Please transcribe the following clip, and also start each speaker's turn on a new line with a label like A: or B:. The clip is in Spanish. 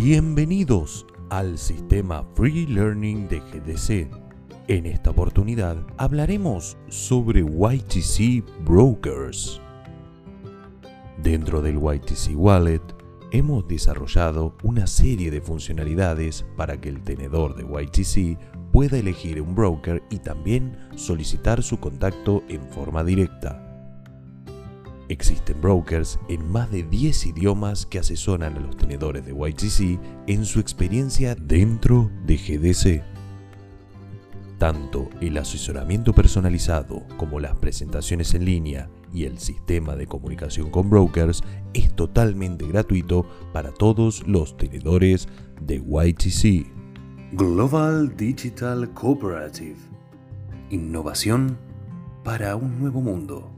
A: Bienvenidos al sistema Free Learning de GDC. En esta oportunidad hablaremos sobre YTC Brokers. Dentro del YTC Wallet hemos desarrollado una serie de funcionalidades para que el tenedor de YTC pueda elegir un broker y también solicitar su contacto en forma directa. Existen brokers en más de 10 idiomas que asesoran a los tenedores de YTC en su experiencia dentro de GDC. Tanto el asesoramiento personalizado como las presentaciones en línea y el sistema de comunicación con brokers es totalmente gratuito para todos los tenedores de YTC.
B: Global Digital Cooperative. Innovación para un nuevo mundo.